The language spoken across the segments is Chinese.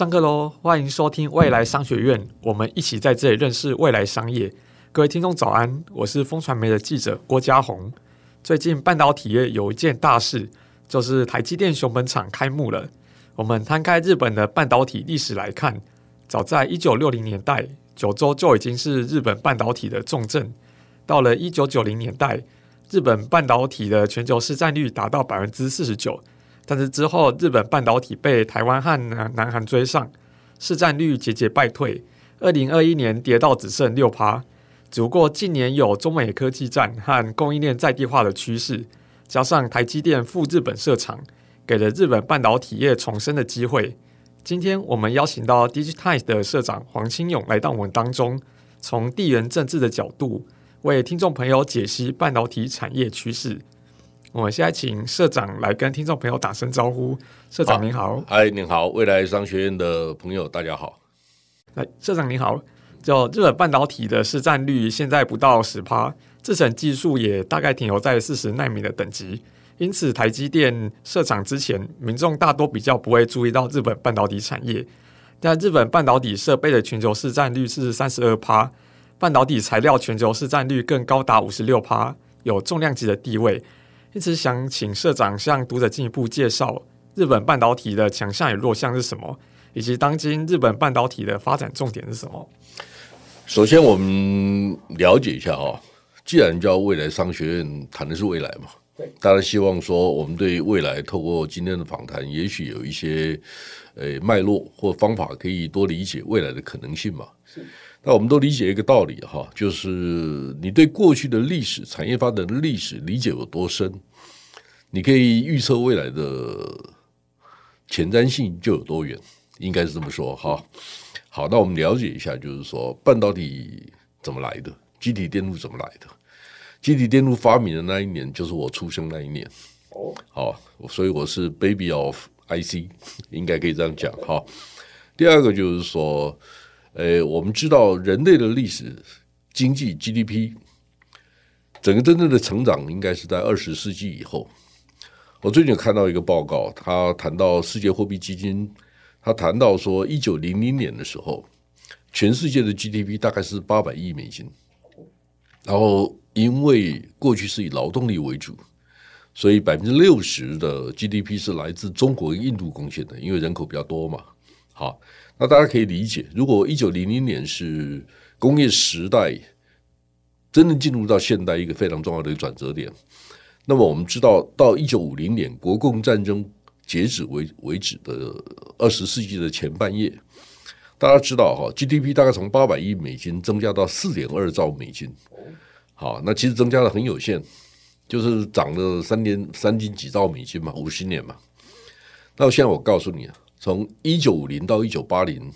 上课喽！欢迎收听未来商学院，我们一起在这里认识未来商业。各位听众早安，我是风传媒的记者郭家宏。最近半导体业有一件大事，就是台积电熊本厂开幕了。我们摊开日本的半导体历史来看，早在一九六零年代，九州就已经是日本半导体的重镇。到了一九九零年代，日本半导体的全球市占率达到百分之四十九。但是之后，日本半导体被台湾和南南韩追上，市占率节节败退。二零二一年跌到只剩六趴。只不过近年有中美科技战和供应链在地化的趋势，加上台积电赴日本设厂，给了日本半导体业重生的机会。今天我们邀请到 DIGITIMES 的社长黄清勇来到我们当中，从地缘政治的角度为听众朋友解析半导体产业趋势。我们现在请社长来跟听众朋友打声招呼。社长您好，嗨，您好，未来商学院的朋友大家好。来，社长您好。就日本半导体的市占率现在不到十趴，制程技术也大概停留在四十纳米的等级。因此，台积电设厂之前，民众大多比较不会注意到日本半导体产业。但日本半导体设备的全球市占率是三十二趴，半导体材料全球市占率更高达五十六趴，有重量级的地位。因此，想请社长向读者进一步介绍日本半导体的强项与弱项是什么，以及当今日本半导体的发展重点是什么？首先，我们了解一下啊、哦，既然叫未来商学院，谈的是未来嘛，对，大家希望说，我们对未来透过今天的访谈，也许有一些呃脉络或方法，可以多理解未来的可能性嘛。是。那我们都理解一个道理哈，就是你对过去的历史产业发展的历史理解有多深，你可以预测未来的前瞻性就有多远，应该是这么说哈。好，那我们了解一下，就是说半导体怎么来的，机体电路怎么来的？机体电路发明的那一年就是我出生那一年。哦，好，所以我是 baby of IC，应该可以这样讲哈。第二个就是说。呃，我们知道人类的历史经济 GDP 整个真正的成长应该是在二十世纪以后。我最近看到一个报告，他谈到世界货币基金，他谈到说，一九零零年的时候，全世界的 GDP 大概是八百亿美金。然后因为过去是以劳动力为主，所以百分之六十的 GDP 是来自中国印度贡献的，因为人口比较多嘛。好。那大家可以理解，如果一九零零年是工业时代真正进入到现代一个非常重要的一个转折点，那么我们知道到一九五零年国共战争截止为为止的二十世纪的前半叶，大家知道哈，GDP 大概从八百亿美金增加到四点二兆美金，好，那其实增加的很有限，就是涨了三点三点几兆美金嘛，五十年嘛。那现在我告诉你啊。从一九五零到一九八零，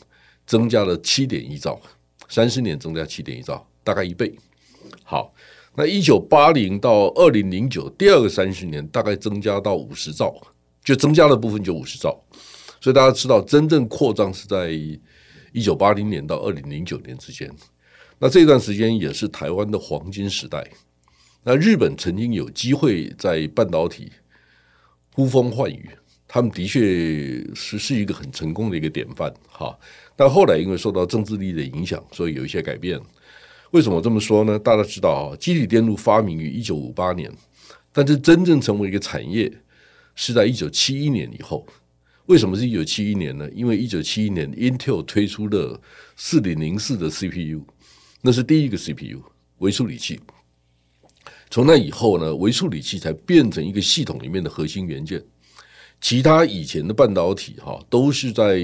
增加了七点一兆，三十年增加七点一兆，大概一倍。好，那一九八零到二零零九，第二个三十年大概增加到五十兆，就增加的部分就五十兆。所以大家知道，真正扩张是在一九八零年到二零零九年之间。那这段时间也是台湾的黄金时代。那日本曾经有机会在半导体呼风唤雨。他们的确是是一个很成功的一个典范，哈。但后来因为受到政治力的影响，所以有一些改变。为什么这么说呢？大家知道啊，积体电路发明于一九五八年，但是真正成为一个产业是在一九七一年以后。为什么是一九七一年呢？因为一九七一年 Intel 推出了四点零四的 CPU，那是第一个 CPU 微处理器。从那以后呢，微处理器才变成一个系统里面的核心元件。其他以前的半导体哈，都是在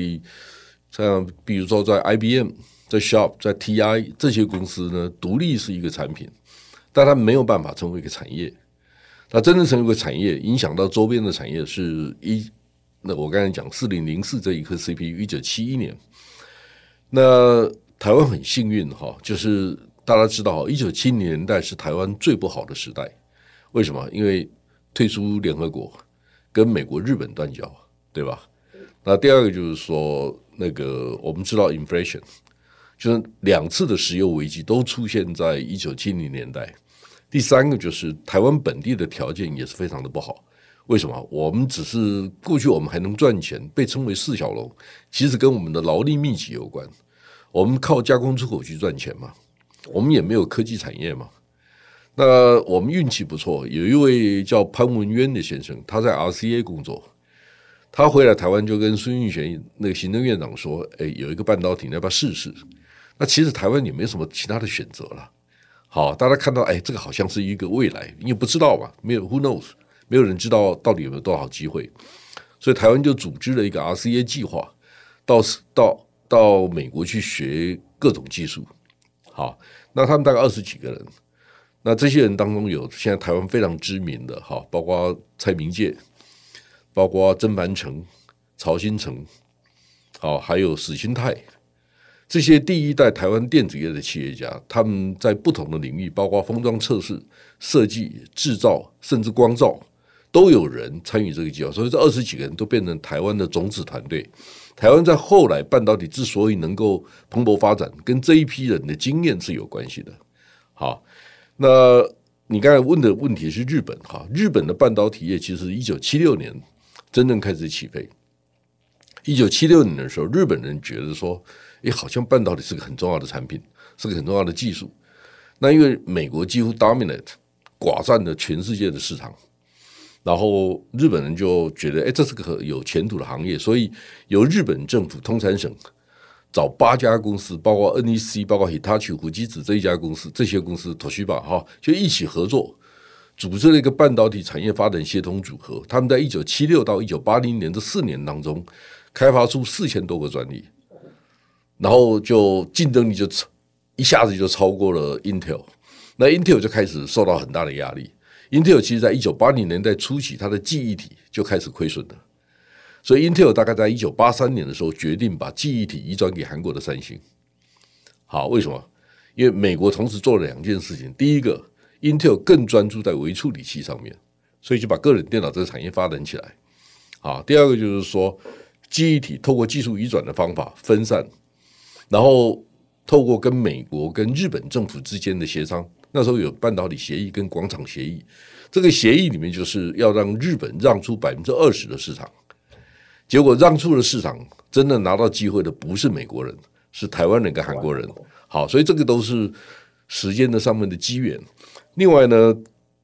像比如说在 IBM、在 Sharp、在 TI 这些公司呢，独立是一个产品，但它没有办法成为一个产业。它真正成为一个产业，影响到周边的产业是一那我刚才讲四零零四这一颗 CPU，一九七一年。那台湾很幸运哈，就是大家知道，一九七零年代是台湾最不好的时代。为什么？因为退出联合国。跟美国、日本断交，对吧？那第二个就是说，那个我们知道，inflation 就是两次的石油危机都出现在一九七零年代。第三个就是台湾本地的条件也是非常的不好。为什么？我们只是过去我们还能赚钱，被称为四小龙，其实跟我们的劳力密集有关。我们靠加工出口去赚钱嘛，我们也没有科技产业嘛。那我们运气不错，有一位叫潘文渊的先生，他在 RCA 工作，他回来台湾就跟孙运璇那个行政院长说：“哎，有一个半导体，你要不要试试？”那其实台湾也没什么其他的选择了。好，大家看到，哎，这个好像是一个未来，因为不知道嘛，没有 Who knows。没有人知道到底有没有多少机会，所以台湾就组织了一个 RCA 计划，到到到美国去学各种技术。好，那他们大概二十几个人，那这些人当中有现在台湾非常知名的，哈，包括蔡明介，包括曾凡成、曹新成，好，还有史新泰，这些第一代台湾电子业的企业家，他们在不同的领域，包括封装测试、设计、制造，甚至光照。都有人参与这个计划，所以这二十几个人都变成台湾的种子团队。台湾在后来半导体之所以能够蓬勃发展，跟这一批人的经验是有关系的。好，那你刚才问的问题是日本哈，日本的半导体业其实一九七六年真正开始起飞。一九七六年的时候，日本人觉得说，诶，好像半导体是个很重要的产品，是个很重要的技术。那因为美国几乎 dominate 寡占了全世界的市场。然后日本人就觉得，哎，这是个有前途的行业，所以由日本政府通产省找八家公司，包括 NEC，包括 Hitachi 富基子这一家公司，这些公司 Toshiba 哈，就一起合作，组织了一个半导体产业发展协同组合。他们在一九七六到一九八零年这四年当中，开发出四千多个专利，然后就竞争力就一下子就超过了 Intel，那 Intel 就开始受到很大的压力。Intel 其实在一九八零年代初期，它的记忆体就开始亏损了，所以 Intel 大概在一九八三年的时候决定把记忆体移转给韩国的三星。好，为什么？因为美国同时做了两件事情：第一个，Intel 更专注在微处理器上面，所以就把个人电脑这个产业发展起来。好，第二个就是说，记忆体透过技术移转的方法分散，然后透过跟美国跟日本政府之间的协商。那时候有半导体协议跟广场协议，这个协议里面就是要让日本让出百分之二十的市场，结果让出了市场，真的拿到机会的不是美国人，是台湾人跟韩国人。好，所以这个都是时间的上面的机缘。另外呢，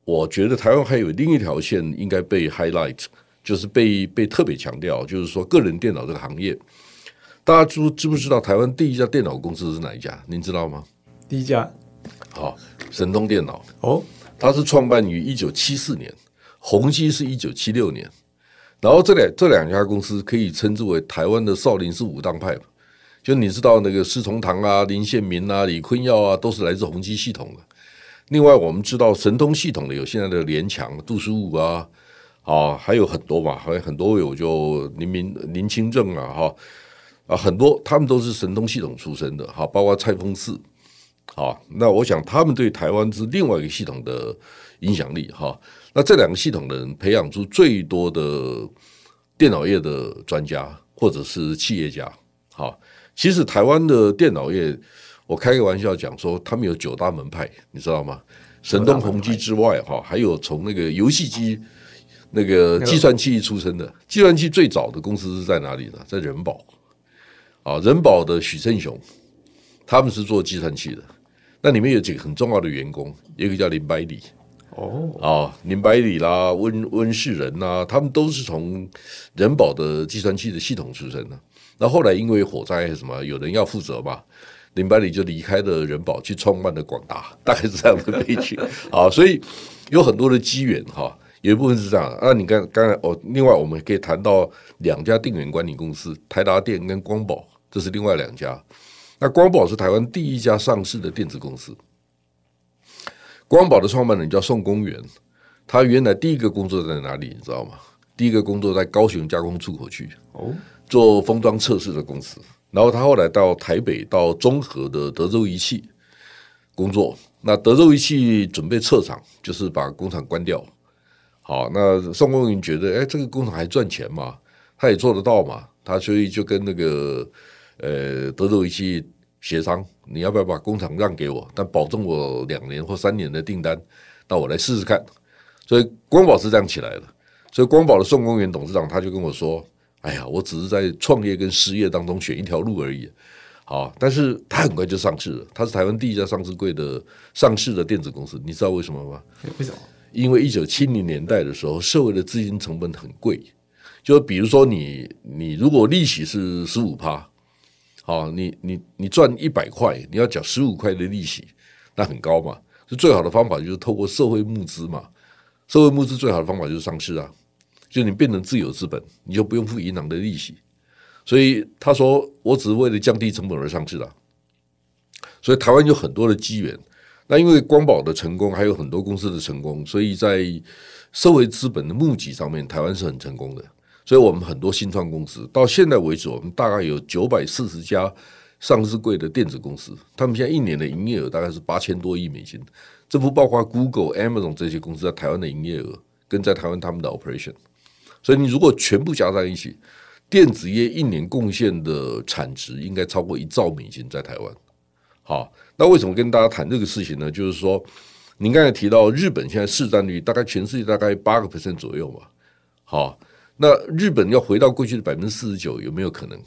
我觉得台湾还有另一条线应该被 highlight，就是被被特别强调，就是说个人电脑这个行业，大家知知不知道台湾第一家电脑公司是哪一家？您知道吗？第一家。好，神通电脑哦，它是创办于一九七四年，宏基是一九七六年，然后这两这两家公司可以称之为台湾的少林寺武当派，就你知道那个施崇棠啊、林宪民啊、李坤耀啊，都是来自宏基系统的。另外，我们知道神通系统的有现在的联强、杜书武啊，啊，还有很多嘛，还有很多有就林明、林清正啊，哈啊，很多他们都是神通系统出身的，哈，包括蔡丰赐。好，那我想他们对台湾是另外一个系统的影响力哈。那这两个系统的人培养出最多的电脑业的专家或者是企业家。好，其实台湾的电脑业，我开个玩笑讲说，他们有九大门派，你知道吗？神东、宏基之外，哈，还有从那个游戏机、那个计算器出身的。计算器最早的公司是在哪里呢？在人保。啊，人保的许胜雄，他们是做计算器的。那里面有几个很重要的员工，一个叫林百里哦，啊，林百里啦，温温世仁呐，他们都是从人保的计算器的系统出身的。那后来因为火灾还是什么，有人要负责嘛，林百里就离开了人保，去创办了广达，大概是这样的背景 啊。所以有很多的机缘哈，有一部分是这样。那，你刚刚才哦，另外我们可以谈到两家电源管理公司，台达电跟光宝，这是另外两家。那光宝是台湾第一家上市的电子公司。光宝的创办人叫宋公元，他原来第一个工作在哪里？你知道吗？第一个工作在高雄加工出口区哦，做封装测试的公司。然后他后来到台北，到中和的德州仪器工作。那德州仪器准备撤厂，就是把工厂关掉。好，那宋公元觉得，哎，这个工厂还赚钱嘛？他也做得到嘛？他所以就跟那个。呃，德州仪器协商，你要不要把工厂让给我？但保证我两年或三年的订单，那我来试试看。所以光宝是这样起来的。所以光宝的宋公元董事长他就跟我说：“哎呀，我只是在创业跟失业当中选一条路而已。”好，但是他很快就上市了。他是台湾第一家上市柜的上市的电子公司，你知道为什么吗？为什么？因为一九七零年代的时候，社会的资金成本很贵。就比如说你，你如果利息是十五趴，好，你你你赚一百块，你要缴十五块的利息，那很高嘛。就最好的方法就是透过社会募资嘛。社会募资最好的方法就是上市啊，就你变成自有资本，你就不用付银行的利息。所以他说，我只是为了降低成本而上市的。所以台湾有很多的机缘。那因为光宝的成功，还有很多公司的成功，所以在社会资本的募集上面，台湾是很成功的。所以我们很多新创公司到现在为止，我们大概有九百四十家上市柜的电子公司，他们现在一年的营业额大概是八千多亿美金。这不包括 Google、Amazon 这些公司在台湾的营业额，跟在台湾他们的 operation。所以你如果全部加在一起，电子业一年贡献的产值应该超过一兆美金在台湾。好，那为什么跟大家谈这个事情呢？就是说，您刚才提到日本现在市占率大概全世界大概八个 percent 左右嘛。好，那日本要回到过去的百分之四十九有没有可能？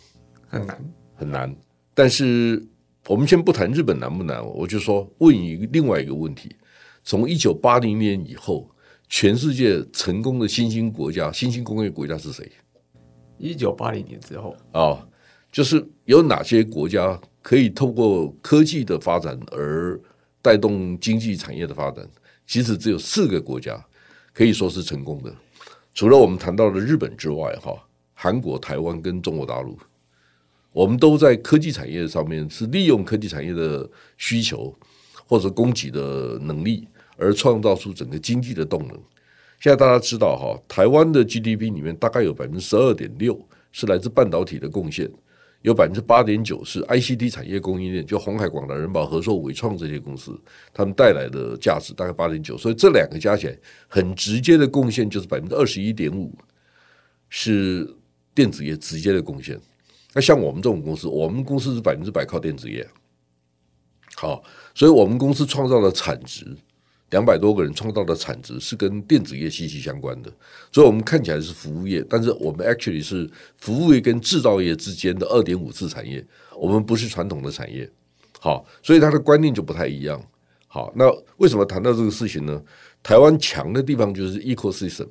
很难，很难。但是我们先不谈日本难不难，我就说问你另外一个问题：从一九八零年以后，全世界成功的新兴国家、新兴工业国家是谁？一九八零年之后啊、哦，就是有哪些国家可以透过科技的发展而带动经济产业的发展？其实只有四个国家可以说是成功的，除了我们谈到的日本之外，哈，韩国、台湾跟中国大陆，我们都在科技产业上面是利用科技产业的需求或者供给的能力，而创造出整个经济的动能。现在大家知道哈，台湾的 GDP 里面大概有百分之十二点六是来自半导体的贡献，有百分之八点九是 ICT 产业供应链，就鸿海、广达、人保、合硕、纬创这些公司，他们带来的价值大概八点九，所以这两个加起来很直接的贡献就是百分之二十一点五是电子业直接的贡献。那像我们这种公司，我们公司是百分之百靠电子业，好，所以我们公司创造的产值。两百多个人创造的产值是跟电子业息息相关的，所以我们看起来是服务业，但是我们 actually 是服务业跟制造业之间的二点五次产业，我们不是传统的产业。好，所以它的观念就不太一样。好，那为什么谈到这个事情呢？台湾强的地方就是 ecosystem，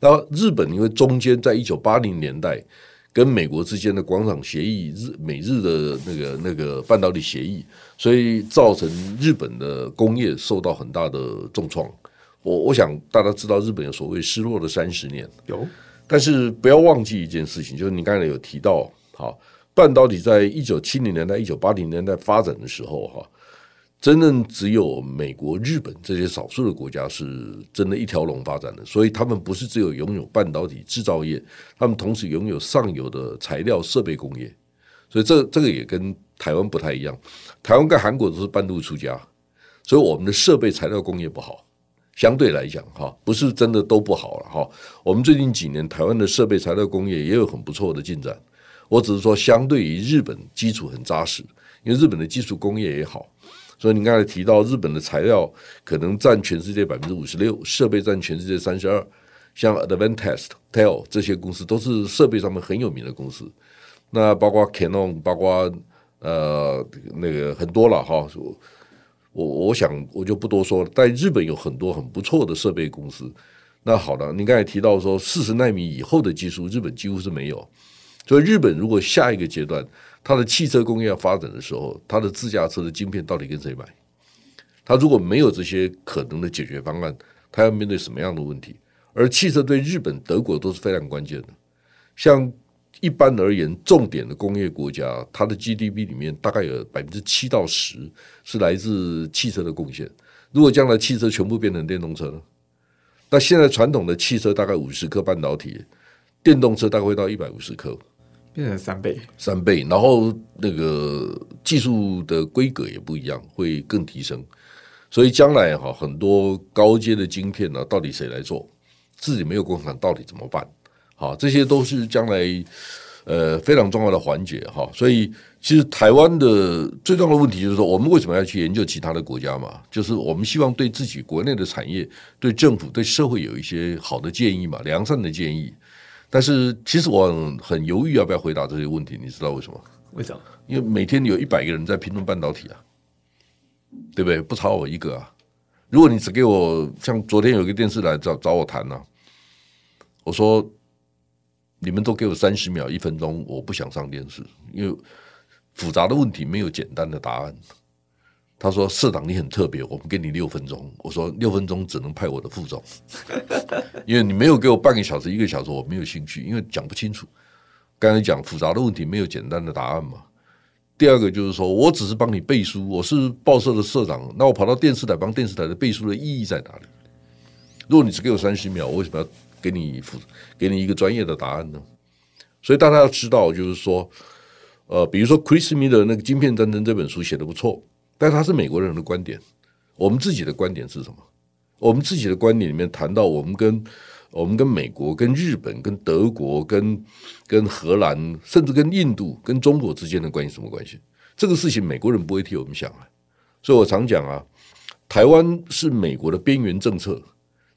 那日本因为中间在一九八零年代。跟美国之间的广场协议，日美日的那个那个半导体协议，所以造成日本的工业受到很大的重创。我我想大家知道，日本有所谓失落的三十年，有，但是不要忘记一件事情，就是你刚才有提到，哈，半导体在一九七零年代、一九八零年代发展的时候，哈。真正只有美国、日本这些少数的国家是真的一条龙发展的，所以他们不是只有拥有半导体制造业，他们同时拥有上游的材料设备工业，所以这这个也跟台湾不太一样。台湾跟韩国都是半路出家，所以我们的设备材料工业不好，相对来讲哈，不是真的都不好了哈。我们最近几年台湾的设备材料工业也有很不错的进展，我只是说相对于日本基础很扎实，因为日本的基础工业也好。所以你刚才提到日本的材料可能占全世界百分之五十六，设备占全世界三十二，像 Advantest、TEL 这些公司都是设备上面很有名的公司。那包括 Canon，包括呃那个很多了哈。我我想我就不多说了。在日本有很多很不错的设备公司。那好了，你刚才提到说四十纳米以后的技术，日本几乎是没有。所以日本如果下一个阶段，它的汽车工业要发展的时候，它的自驾车的晶片到底跟谁买？它如果没有这些可能的解决方案，它要面对什么样的问题？而汽车对日本、德国都是非常关键的。像一般而言，重点的工业国家，它的 GDP 里面大概有百分之七到十是来自汽车的贡献。如果将来汽车全部变成电动车呢？那现在传统的汽车大概五十颗半导体，电动车大概会到一百五十颗。变成三倍，三倍，然后那个技术的规格也不一样，会更提升。所以将来哈，很多高阶的晶片呢，到底谁来做？自己没有工厂，到底怎么办？好，这些都是将来呃非常重要的环节哈。所以其实台湾的最重要的问题就是说，我们为什么要去研究其他的国家嘛？就是我们希望对自己国内的产业、对政府、对社会有一些好的建议嘛，良善的建议。但是其实我很，犹豫要不要回答这些问题，你知道为什么？为什么？因为每天有一百个人在评论半导体啊，对不对？不超我一个啊。如果你只给我像昨天有个电视来找找我谈呢、啊，我说你们都给我三十秒、一分钟，我不想上电视，因为。复杂的问题没有简单的答案。他说：“社长，你很特别，我们给你六分钟。”我说：“六分钟只能派我的副总，因为你没有给我半个小时、一个小时，我没有兴趣，因为讲不清楚。刚才讲复杂的问题没有简单的答案嘛。第二个就是说我只是帮你背书，我是报社的社长，那我跑到电视台帮电视台的背书的意义在哪里？如果你只给我三十秒，我为什么要给你负给你一个专业的答案呢？所以大家要知道，就是说。”呃，比如说 Chris Me 的那个《晶片战争》这本书写得不错，但他是美国人的观点。我们自己的观点是什么？我们自己的观点里面谈到，我们跟我们跟美国、跟日本、跟德国、跟跟荷兰，甚至跟印度、跟中国之间的关系什么关系？这个事情美国人不会替我们想啊。所以我常讲啊，台湾是美国的边缘政策，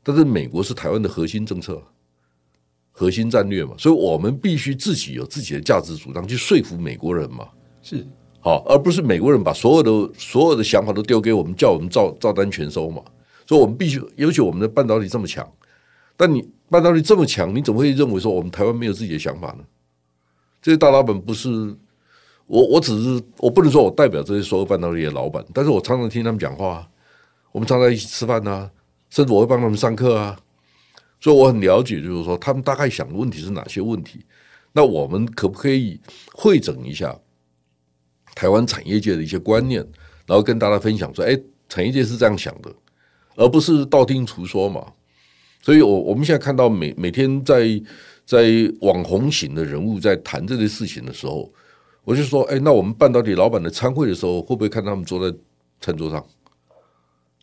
但是美国是台湾的核心政策。核心战略嘛，所以我们必须自己有自己的价值主张，去说服美国人嘛，是好，而不是美国人把所有的所有的想法都丢给我们，叫我们照照单全收嘛。所以，我们必须，尤其我们的半导体这么强，但你半导体这么强，你怎么会认为说我们台湾没有自己的想法呢？这些大老板不是我，我只是我不能说我代表这些所有半导体的老板，但是我常常听他们讲话，我们常常一起吃饭啊，甚至我会帮他们上课啊。所以我很了解，就是说他们大概想的问题是哪些问题。那我们可不可以会整一下台湾产业界的一些观念，然后跟大家分享说：哎，产业界是这样想的，而不是道听途说嘛。所以，我我们现在看到每每天在在网红型的人物在谈这些事情的时候，我就说：哎，那我们半导体老板的餐会的时候，会不会看他们坐在餐桌上？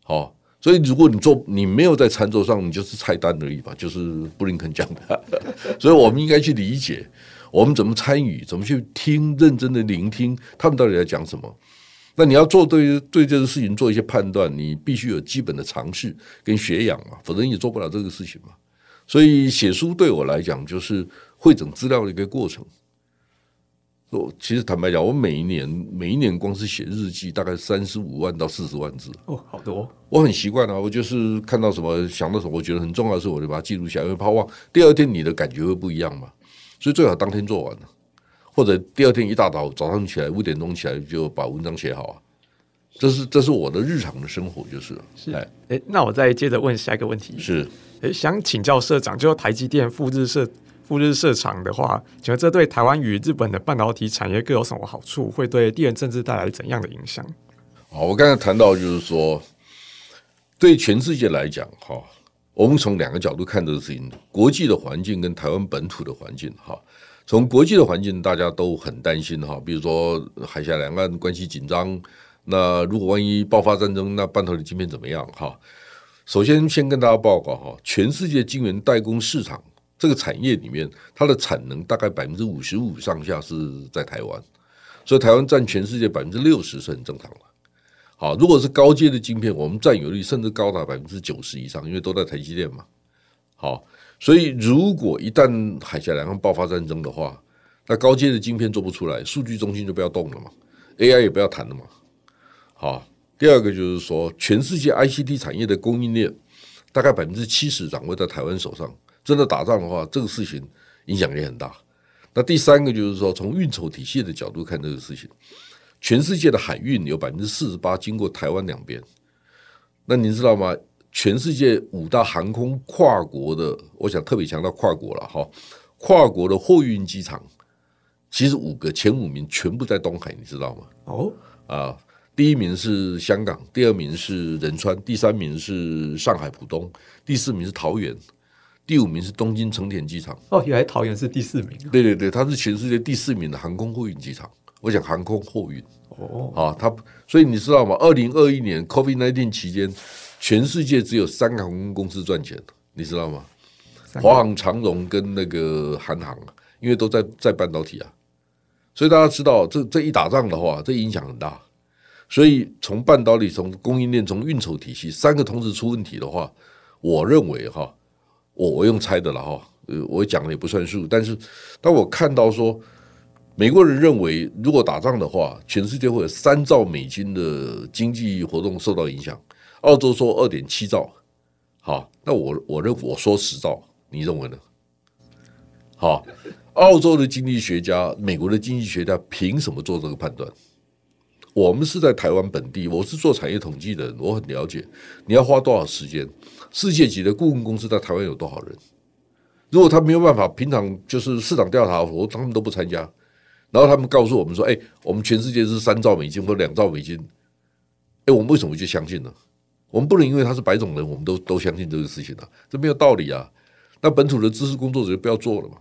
好。所以，如果你做你没有在餐桌上，你就是菜单而已吧，就是布林肯讲的。所以我们应该去理解，我们怎么参与，怎么去听，认真的聆听他们到底在讲什么。那你要做对对这个事情做一些判断，你必须有基本的常识跟学养嘛，否则你也做不了这个事情嘛。所以写书对我来讲，就是汇整资料的一个过程。我其实坦白讲，我每一年每一年光是写日记，大概三十五万到四十万字哦，好多。我很习惯啊，我就是看到什么想到什么，我觉得很重要的事，我就把它记录下来，因为怕忘。第二天你的感觉会不一样嘛，所以最好当天做完了，或者第二天一大早早上起来五点钟起来就把文章写好啊。这是这是我的日常的生活，就是是哎哎，那我再接着问下一个问题，是哎，想请教社长，就台积电赴日社。赴日设厂的话，请问这对台湾与日本的半导体产业各有什么好处？会对地缘政治带来怎样的影响？好，我刚才谈到就是说，对全世界来讲，哈，我们从两个角度看这个事情：国际的环境跟台湾本土的环境。哈，从国际的环境，大家都很担心哈，比如说海峡两岸关系紧张，那如果万一爆发战争，那半导体晶片怎么样？哈，首先先跟大家报告哈，全世界晶圆代工市场。这个产业里面，它的产能大概百分之五十五上下是在台湾，所以台湾占全世界百分之六十是很正常的。啊，如果是高阶的晶片，我们占有率甚至高达百分之九十以上，因为都在台积电嘛。好，所以如果一旦海峡两岸爆发战争的话，那高阶的晶片做不出来，数据中心就不要动了嘛，AI 也不要谈了嘛。好，第二个就是说，全世界 ICT 产业的供应链大概百分之七十掌握在台湾手上。真的打仗的话，这个事情影响也很大。那第三个就是说，从运筹体系的角度看这个事情，全世界的海运有百分之四十八经过台湾两边。那您知道吗？全世界五大航空跨国的，我想特别强调跨国了哈，跨国的货运机场，其实五个前五名全部在东海，你知道吗？哦，啊，第一名是香港，第二名是仁川，第三名是上海浦东，第四名是桃园。第五名是东京成田机场哦，原来桃园是第四名。对对对，它是全世界第四名的航空货运机场。我讲航空货运哦，啊，它所以你知道吗？二零二一年 COVID nineteen 期间，全世界只有三个航空公司赚钱，你知道吗？华航、长荣跟那个韩航，因为都在在半导体啊，所以大家知道，这这一打仗的话，这影响很大。所以从半导体、从供应链、从运筹体系三个同时出问题的话，我认为哈，我我用猜的了哈，呃，我讲的也不算数。但是当我看到说，美国人认为如果打仗的话，全世界会有三兆美金的经济活动受到影响，澳洲说二点七兆，好，那我我认我说十兆，你认为呢？好，澳洲的经济学家、美国的经济学家凭什么做这个判断？我们是在台湾本地，我是做产业统计的，我很了解。你要花多少时间？世界级的顾问公司在台湾有多少人？如果他没有办法，平常就是市场调查，我他们都不参加。然后他们告诉我们说：“哎，我们全世界是三兆美金或两兆美金。”哎，我们为什么就相信呢？我们不能因为他是白种人，我们都都相信这个事情啊，这没有道理啊。那本土的知识工作者就不要做了嘛，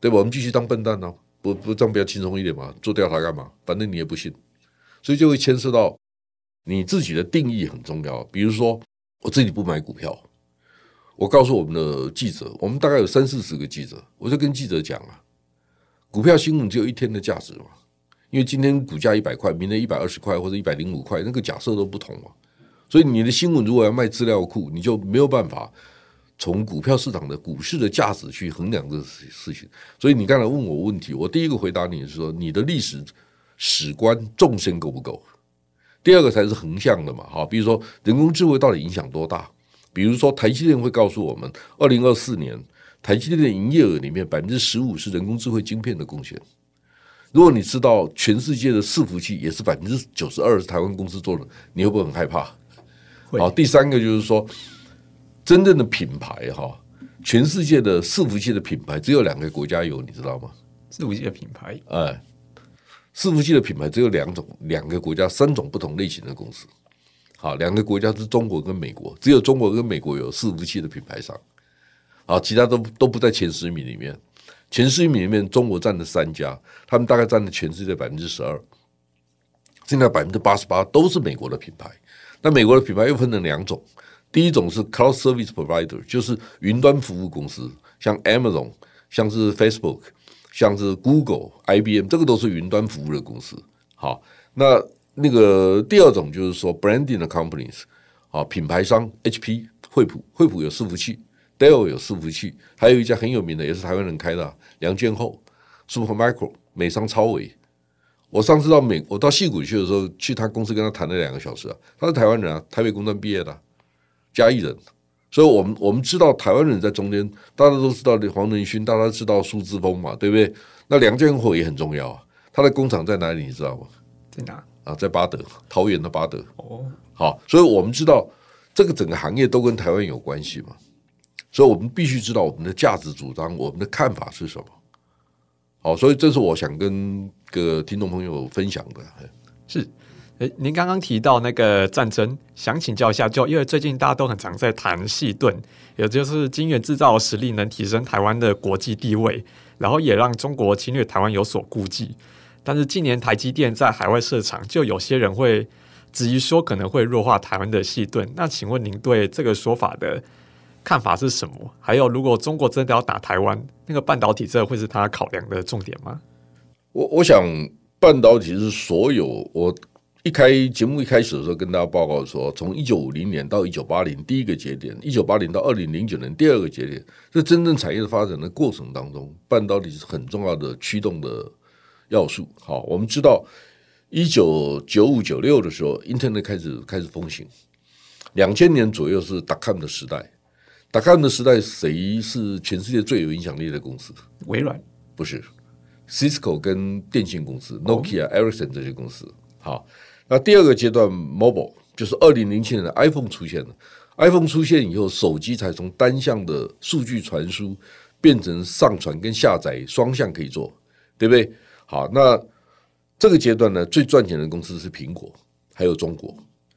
对吧？我们继续当笨蛋呢、不不，这样比较轻松一点嘛？做调查干嘛？反正你也不信。所以就会牵涉到你自己的定义很重要。比如说，我自己不买股票，我告诉我们的记者，我们大概有三四十个记者，我就跟记者讲啊，股票新闻只有一天的价值嘛，因为今天股价一百块，明天一百二十块或者一百零五块，那个假设都不同嘛。所以你的新闻如果要卖资料库，你就没有办法从股票市场的股市的价值去衡量这个事情。所以你刚才问我问题，我第一个回答你是说你的历史。史观纵深够不够？第二个才是横向的嘛，哈，比如说人工智慧到底影响多大？比如说台积电会告诉我们，二零二四年台积电的营业额里面百分之十五是人工智慧晶片的贡献。如果你知道全世界的伺服器也是百分之九十二是台湾公司做的，你会不会很害怕？好，第三个就是说，真正的品牌哈，全世界的伺服器的品牌只有两个国家有，你知道吗？伺服器的品牌，哎。伺服器的品牌只有两种，两个国家，三种不同类型的公司。好，两个国家是中国跟美国，只有中国跟美国有伺服器的品牌商。啊，其他都都不在前十名里面。前十名里面，中国占了三家，他们大概占了全世界百分之十二。现在百分之八十八都是美国的品牌。那美国的品牌又分成两种，第一种是 Cloud Service Provider，就是云端服务公司，像 Amazon，像是 Facebook。像是 Google、IBM，这个都是云端服务的公司。好，那那个第二种就是说 branding 的 companies，啊，品牌商 HP、惠普，惠普有伺服器，Dell 有伺服器，还有一家很有名的，也是台湾人开的，梁建厚，Supermicro 美商超维。我上次到美，我到戏谷去的时候，去他公司跟他谈了两个小时啊，他是台湾人啊，台北工专毕业的，嘉义人。所以，我们我们知道台湾人在中间，大家都知道黄仁勋，大家知道苏志峰嘛，对不对？那梁建厚也很重要啊，他的工厂在哪里？你知道吗？在哪？啊，在巴德，桃园的巴德。哦，好，所以我们知道这个整个行业都跟台湾有关系嘛，所以我们必须知道我们的价值主张，我们的看法是什么。好，所以这是我想跟各听众朋友分享的。是。诶，您刚刚提到那个战争，想请教一下，就因为最近大家都很常在谈细盾，也就是晶圆制造实力能提升台湾的国际地位，然后也让中国侵略台湾有所顾忌。但是近年台积电在海外设厂，就有些人会质疑说可能会弱化台湾的细盾。那请问您对这个说法的看法是什么？还有，如果中国真的要打台湾，那个半导体这会是他考量的重点吗？我我想半导体是所有我。一开节目一开始的时候，跟大家报告说，从一九五零年到一九八零第一个节点，一九八零到二零零九年第二个节点，这真正产业的发展的过程当中，半导体是很重要的驱动的要素。好，我们知道一九九五九六的时候，Internet 开始开始风行，两千年左右是 Dotcom 的时代，Dotcom 的时代，谁是全世界最有影响力的公司？微软不是，Cisco 跟电信公司，Nokia、Ericsson 这些公司。好。那第二个阶段，mobile 就是二零零七年的 iPhone 出现了。iPhone 出现以后，手机才从单向的数据传输变成上传跟下载双向可以做，对不对？好，那这个阶段呢，最赚钱的公司是苹果，还有中国。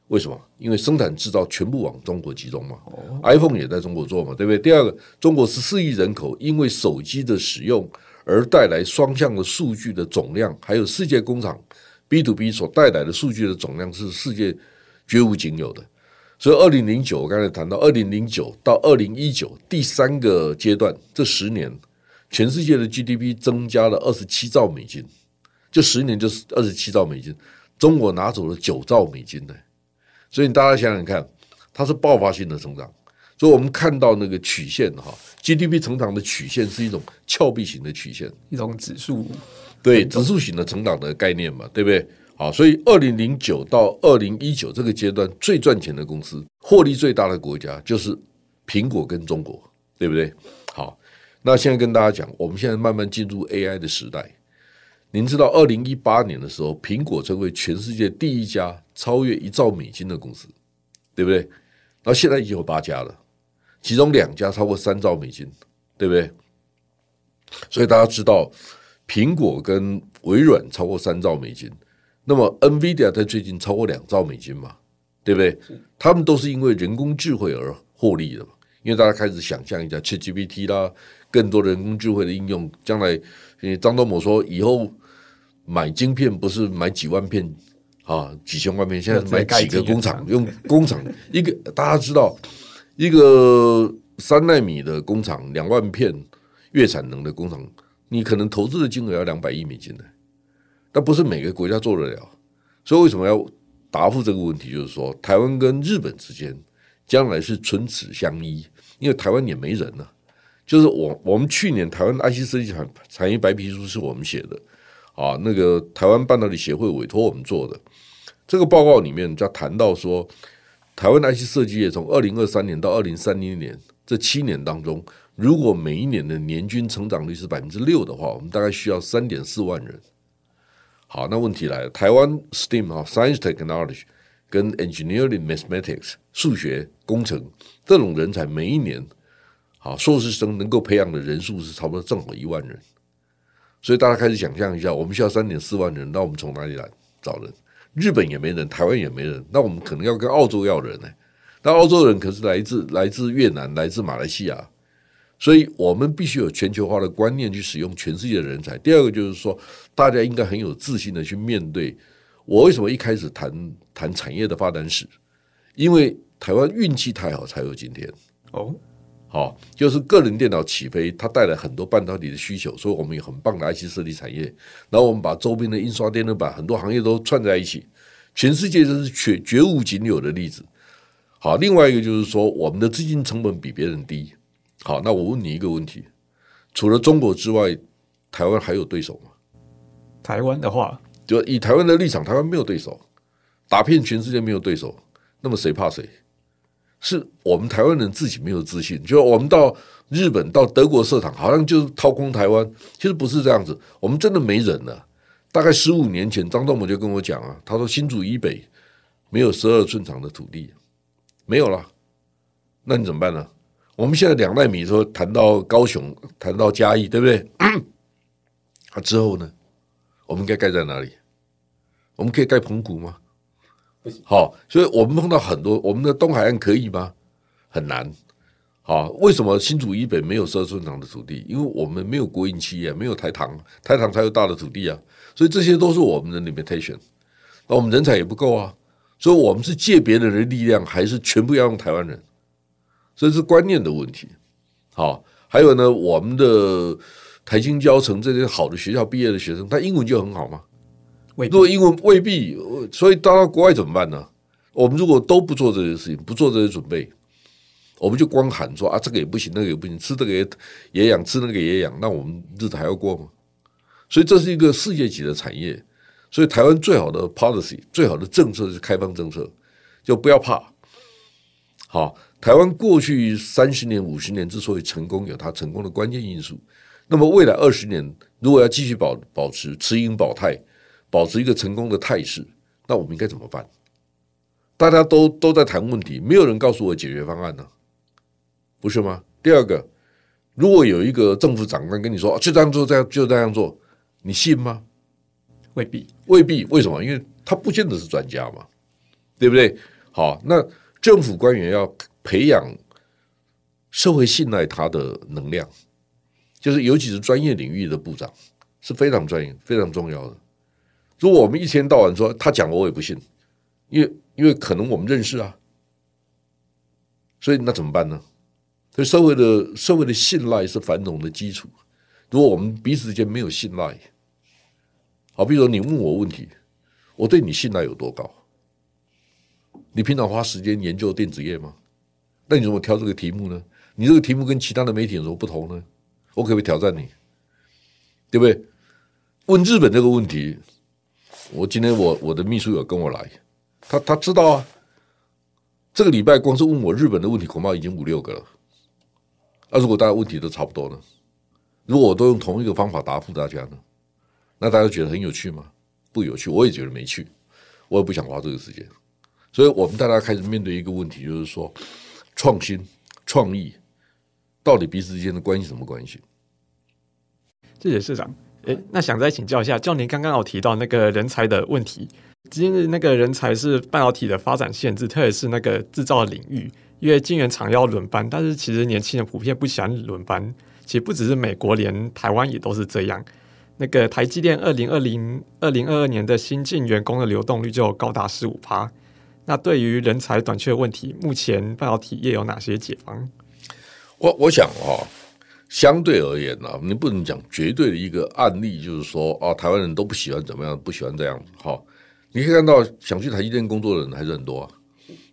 为什么？因为生产制造全部往中国集中嘛。iPhone 也在中国做嘛，对不对？第二个，中国十四亿人口，因为手机的使用而带来双向的数据的总量，还有世界工厂。B to B 所带来的数据的总量是世界绝无仅有的，所以二零零九我刚才谈到二零零九到二零一九第三个阶段，这十年全世界的 GDP 增加了二十七兆美金，就十年就是二十七兆美金，中国拿走了九兆美金呢。所以大家想想看，它是爆发性的成长。所以我们看到那个曲线哈，GDP 成长的曲线是一种峭壁型的曲线，一种指数，对指数型的成长的概念嘛，对不对？好，所以二零零九到二零一九这个阶段最赚钱的公司，获利最大的国家就是苹果跟中国，对不对？好，那现在跟大家讲，我们现在慢慢进入 AI 的时代。您知道，二零一八年的时候，苹果成为全世界第一家超越一兆美金的公司，对不对？然后现在已经有八家了。其中两家超过三兆美金，对不对？所以大家知道，苹果跟微软超过三兆美金，那么 NVIDIA 在最近超过两兆美金嘛，对不对？他们都是因为人工智慧而获利的嘛。因为大家开始想象一下，ChatGPT 啦，更多人工智慧的应用，将来，张忠谋说，以后买晶片不是买几万片啊，几千万片，现在买几个工厂，用工厂一个，大家知道。一个三纳米的工厂，两万片月产能的工厂，你可能投资的金额要两百亿美金的，但不是每个国家做得了。所以为什么要答复这个问题？就是说，台湾跟日本之间将来是唇齿相依，因为台湾也没人了。就是我我们去年台湾 IC 设计产产业白皮书是我们写的啊，那个台湾半导体协会委托我们做的这个报告里面，就谈到说。台湾 IC 设计业从二零二三年到二零三零年这七年当中，如果每一年的年均成长率是百分之六的话，我们大概需要三点四万人。好，那问题来了，台湾 STEAM 啊，Science Technology 跟 Engineering Mathematics 数学工程这种人才，每一年好硕士生能够培养的人数是差不多正好一万人。所以大家开始想象一下，我们需要三点四万人，那我们从哪里来找人？日本也没人，台湾也没人，那我们可能要跟澳洲要人呢。那澳洲人可是来自来自越南、来自马来西亚，所以我们必须有全球化的观念去使用全世界的人才。第二个就是说，大家应该很有自信的去面对。我为什么一开始谈谈产业的发展史？因为台湾运气太好，才有今天。哦。好，就是个人电脑起飞，它带来很多半导体的需求，所以我们有很棒的 IC 设计产业。然后我们把周边的印刷电路板很多行业都串在一起，全世界这是绝绝无仅有的例子。好，另外一个就是说，我们的资金成本比别人低。好，那我问你一个问题：除了中国之外，台湾还有对手吗？台湾的话，就以台湾的立场，台湾没有对手，打遍全世界没有对手，那么谁怕谁？是我们台湾人自己没有自信，就我们到日本、到德国设厂，好像就是掏空台湾。其实不是这样子，我们真的没人了。大概十五年前，张忠谋就跟我讲啊，他说新竹以北没有十二寸长的土地，没有了。那你怎么办呢？我们现在两奈米说谈到高雄，谈到嘉义，对不对？啊，之后呢，我们该盖在哪里？我们可以盖澎湖吗？好，所以我们碰到很多，我们的东海岸可以吗？很难。好，为什么新竹以北没有十二寸长的土地？因为我们没有国营企业，没有台糖，台糖才有大的土地啊。所以这些都是我们的 limitation。那我们人才也不够啊。所以我们是借别人的力量，还是全部要用台湾人？这是观念的问题。好，还有呢，我们的台清交成这些好的学校毕业的学生，他英文就很好吗？如果英文未必，所以到了国外怎么办呢？我们如果都不做这些事情，不做这些准备，我们就光喊说啊，这个也不行，那个也不行，吃这个也也养，吃那个也养，那我们日子还要过吗？所以这是一个世界级的产业。所以台湾最好的 policy，最好的政策是开放政策，就不要怕。好，台湾过去三十年、五十年之所以成功，有它成功的关键因素。那么未来二十年，如果要继续保保持持盈保泰。保持一个成功的态势，那我们应该怎么办？大家都都在谈问题，没有人告诉我解决方案呢，不是吗？第二个，如果有一个政府长官跟你说就这样做，这样就这样做，你信吗？未必，未必。为什么？因为他不见得是专家嘛，对不对？好，那政府官员要培养社会信赖他的能量，就是尤其是专业领域的部长是非常专业、非常重要的。如果我们一天到晚说他讲我也不信，因为因为可能我们认识啊，所以那怎么办呢？所以社会的社会的信赖是繁荣的基础，如果我们彼此之间没有信赖，好，比如说你问我问题，我对你信赖有多高？你平常花时间研究电子业吗？那你怎么挑这个题目呢？你这个题目跟其他的媒体有什么不同呢？我可不可以挑战你？对不对？问日本这个问题，我今天我我的秘书有跟我来，他他知道啊。这个礼拜光是问我日本的问题，恐怕已经五六个了。那如果大家问题都差不多呢？如果我都用同一个方法答复大家呢？那大家觉得很有趣吗？不有趣，我也觉得没趣，我也不想花这个时间。所以我们大家开始面对一个问题，就是说，创新、创意到底彼此之间的关系什么关系？谢谢市长。诶，那想再请教一下，教您刚刚有提到那个人才的问题。今日那个人才是半导体的发展限制，特别是那个制造领域，因为晶圆厂要轮班，但是其实年轻人普遍不喜欢轮班。其实不只是美国，连台湾也都是这样。那个台积电二零二零二零二二年的新进员工的流动率就高达十五趴。那对于人才短缺的问题，目前半导体业有哪些解方？我我想、哦，相对而言呢、你不能讲绝对的一个案例，就是说啊、台湾人都不喜欢怎么样，不喜欢这样子，哈、你可以看到，想去台积电工作的人还是很多啊。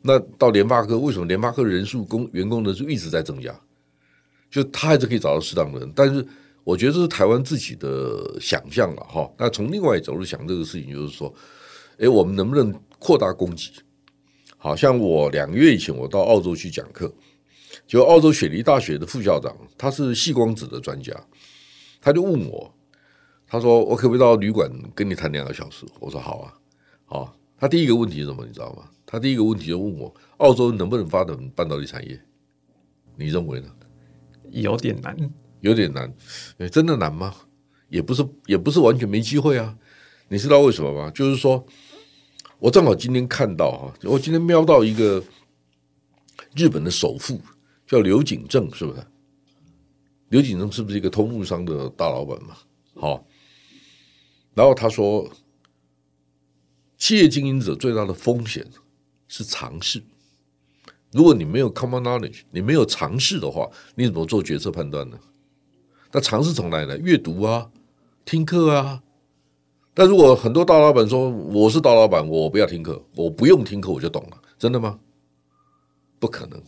那到联发科，为什么联发科人数工员工人数一直在增加？就他还是可以找到适当的人。但是我觉得这是台湾自己的想象了哈。那从另外一角度想这个事情，就是说，诶，我们能不能扩大供给？好像我两个月以前我到澳洲去讲课，就澳洲雪梨大学的副校长，他是细光子的专家，他就问我，他说我可不可以到旅馆跟你谈两个小时？我说好啊。好，他第一个问题是什么？你知道吗？他第一个问题就问我，澳洲能不能发展半导体产业？你认为呢？有点难，有点难。诶，真的难吗？也不是，也不是完全没机会啊。你知道为什么吗？就是说，我正好今天看到哈，我今天瞄到一个日本的首富叫刘景正，是不是？刘景正是不是一个通路商的大老板嘛？好，然后他说。企业经营者最大的风险是尝试。如果你没有 common knowledge，你没有尝试的话，你怎么做决策判断呢？那尝试从哪里来？阅读啊，听课啊。但如果很多大老板说我是大老板，我不要听课，我不用听课我就懂了，真的吗？不可能。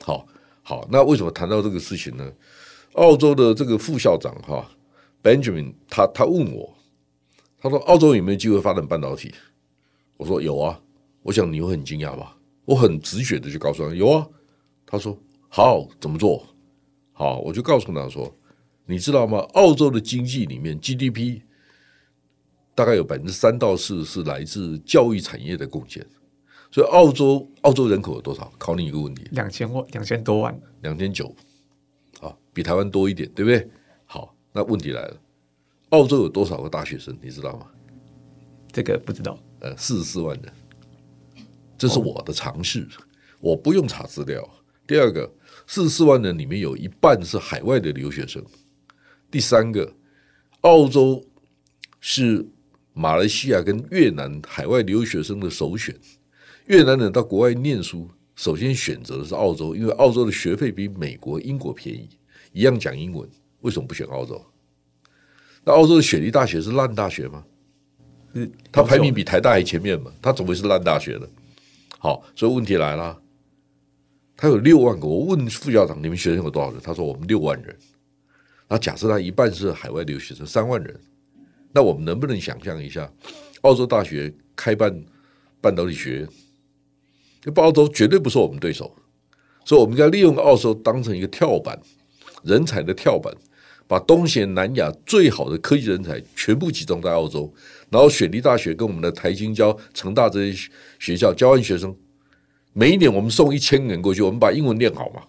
好，好，那为什么谈到这个事情呢？澳洲的这个副校长哈，Benjamin，他他问我，他说澳洲有没有机会发展半导体？我说有啊，我想你会很惊讶吧？我很直觉的就告诉他有啊。他说好，怎么做？好，我就告诉他说，你知道吗？澳洲的经济里面 GDP 大概有百分之三到四是来自教育产业的贡献。所以澳洲澳洲人口有多少？考你一个问题：两千万，两千多万，两千九，啊，比台湾多一点，对不对？好，那问题来了，澳洲有多少个大学生？你知道吗？这个不知道。呃，四十四万人，这是我的常识，我不用查资料。第二个，四十四万人里面有一半是海外的留学生。第三个，澳洲是马来西亚跟越南海外留学生的首选。越南人到国外念书，首先选择的是澳洲，因为澳洲的学费比美国、英国便宜，一样讲英文，为什么不选澳洲？那澳洲的雪梨大学是烂大学吗？嗯，它排名比台大还前面嘛？它怎么会是烂大学呢？好，所以问题来了，他有六万个。我问副校长：“你们学生有多少人？”他说：“我们六万人。”那假设他一半是海外留学生，三万人，那我们能不能想象一下，澳洲大学开办半导体学院？澳洲绝对不是我们对手，所以我们要利用澳洲当成一个跳板，人才的跳板。把东协南亚最好的科技人才全部集中在澳洲，然后雪梨大学跟我们的台清交、成大这些学校交换学生，每一年我们送一千个人过去，我们把英文练好嘛，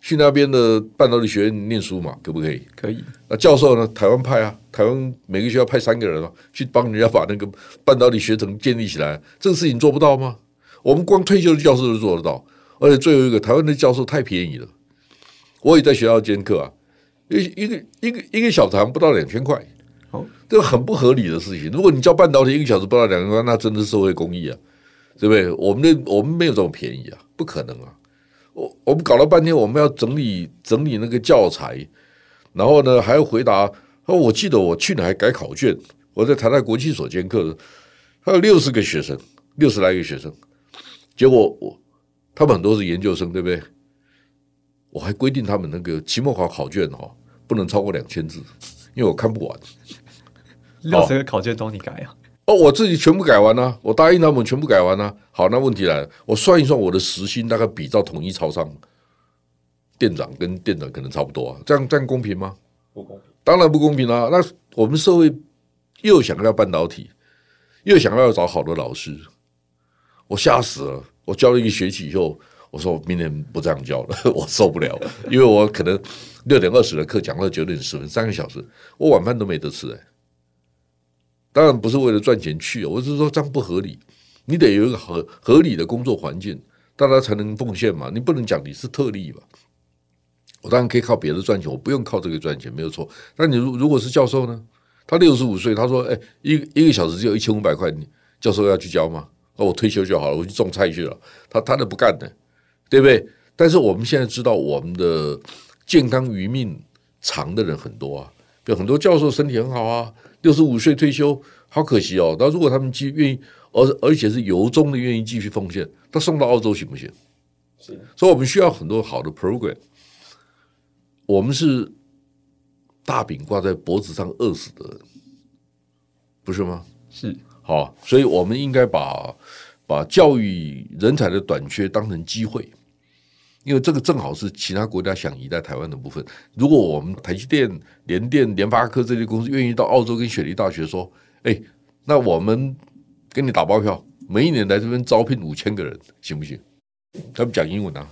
去那边的半导体学院念书嘛，可不可以？可以。那教授呢？台湾派啊，台湾每个学校派三个人啊，去帮人家把那个半导体学程建立起来，这个事情做不到吗？我们光退休的教授都做得到，而且最后一个，台湾的教授太便宜了，我也在学校兼课啊。一一个一个一个小堂不到两千块，哦，这个很不合理的事情。如果你教半导体一个小时不到两千块，那真的是社会公益啊，对不对？我们的我们没有这么便宜啊，不可能啊！我我们搞了半天，我们要整理整理那个教材，然后呢还要回答。哦，我记得我去年还改考卷，我在台大国际所兼课的，还有六十个学生，六十来个学生，结果我他们很多是研究生，对不对？我还规定他们那个期末考考卷哦，不能超过两千字，因为我看不完。六十个考卷都你改啊？哦，我自己全部改完了，我答应他们全部改完了。好，那问题来了，我算一算我的时薪大概比照统一超商，店长跟店长可能差不多啊，这样这样公平吗？不公平，当然不公平了。那我们社会又想要半导体，又想要找好的老师，我吓死了。我教了一个学期以后，我说我明年不这样教了，我受不了，因为我可能六点二十的课讲到九点十分，三个小时，我晚饭都没得吃哎。当然不是为了赚钱去，我是说这样不合理。你得有一个合合理的工作环境，大家才能奉献嘛。你不能讲你是特例吧？我当然可以靠别的赚钱，我不用靠这个赚钱，没有错。但你如如果是教授呢？他六十五岁，他说：“哎，一一个小时只有一千五百块，你教授要去教吗？那我退休就好了，我去种菜去了。”他他都不干的，对不对？但是我们现在知道，我们的健康余命长的人很多啊，有很多教授身体很好啊。六十五岁退休，好可惜哦。那如果他们继愿意，而而且是由衷的愿意继续奉献，他送到澳洲行不行？是。所以我们需要很多好的 program。我们是大饼挂在脖子上饿死的人，不是吗？是。好，所以我们应该把把教育人才的短缺当成机会。因为这个正好是其他国家想移在台湾的部分。如果我们台积电、联电、联发科这些公司愿意到澳洲跟雪梨大学说：“哎，那我们给你打包票，每一年来这边招聘五千个人，行不行？”他们讲英文啊，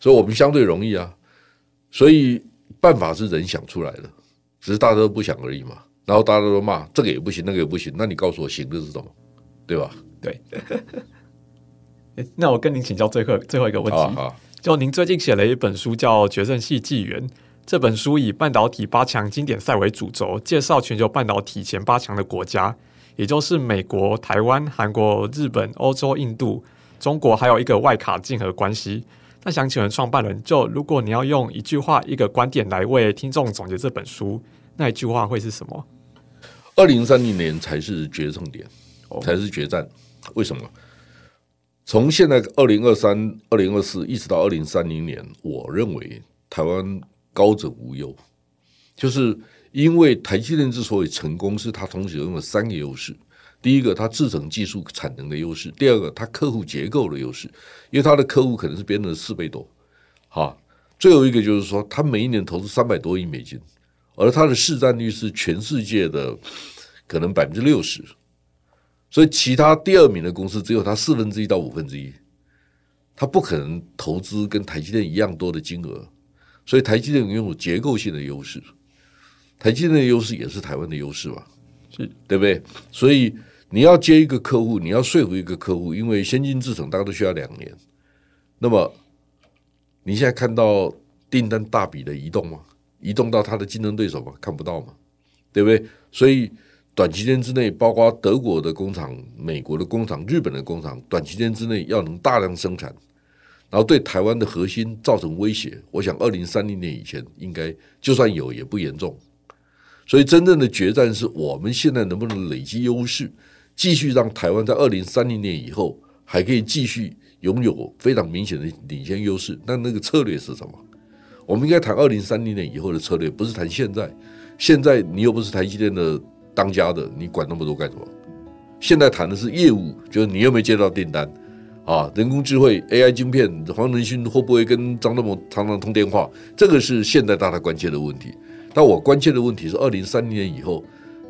所以我们相对容易啊。所以办法是人想出来的，只是大家都不想而已嘛。然后大家都骂这个也不行，那个也不行。那你告诉我行的是什么？对吧？对。那我跟您请教最后最后一个问题。就您最近写了一本书，叫《决胜系纪元》。这本书以半导体八强经典赛为主轴，介绍全球半导体前八强的国家，也就是美国、台湾、韩国、日本、欧洲、印度、中国，还有一个外卡竞合关系。那想请问创办人，就如果你要用一句话、一个观点来为听众总结这本书，那一句话会是什么？二零三零年才是决胜点，才是决战。为什么？从现在二零二三、二零二四一直到二零三零年，我认为台湾高枕无忧，就是因为台积电之所以成功，是它同时拥有三个优势：第一个，它制成技术产能的优势；第二个，它客户结构的优势，因为它的客户可能是别人的四倍多。哈，最后一个就是说，它每一年投资三百多亿美金，而它的市占率是全世界的可能百分之六十。所以，其他第二名的公司只有它四分之一到五分之一，它不可能投资跟台积电一样多的金额。所以，台积电拥有结构性的优势，台积电的优势也是台湾的优势嘛？是对不对？所以，你要接一个客户，你要说服一个客户，因为先进制程大概都需要两年。那么，你现在看到订单大笔的移动吗？移动到他的竞争对手吗？看不到吗？对不对？所以。短期间之内，包括德国的工厂、美国的工厂、日本的工厂，短期间之内要能大量生产，然后对台湾的核心造成威胁。我想，二零三零年以前，应该就算有，也不严重。所以，真正的决战是我们现在能不能累积优势，继续让台湾在二零三零年以后还可以继续拥有非常明显的领先优势。那那个策略是什么？我们应该谈二零三零年以后的策略，不是谈现在。现在你又不是台积电的。当家的，你管那么多干什么？现在谈的是业务，就是你有没有接到订单啊？人工智慧 AI 晶片，黄仁勋会不会跟张忠谋常常通电话？这个是现在大家关切的问题。但我关切的问题是，二零三零年以后，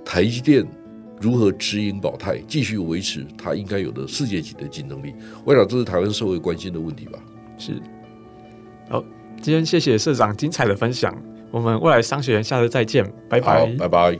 台积电如何持盈保泰，继续维持它应该有的世界级的竞争力？我想这是台湾社会关心的问题吧。是。好，今天谢谢社长精彩的分享。我们未来商学院下次再见，拜拜，拜拜。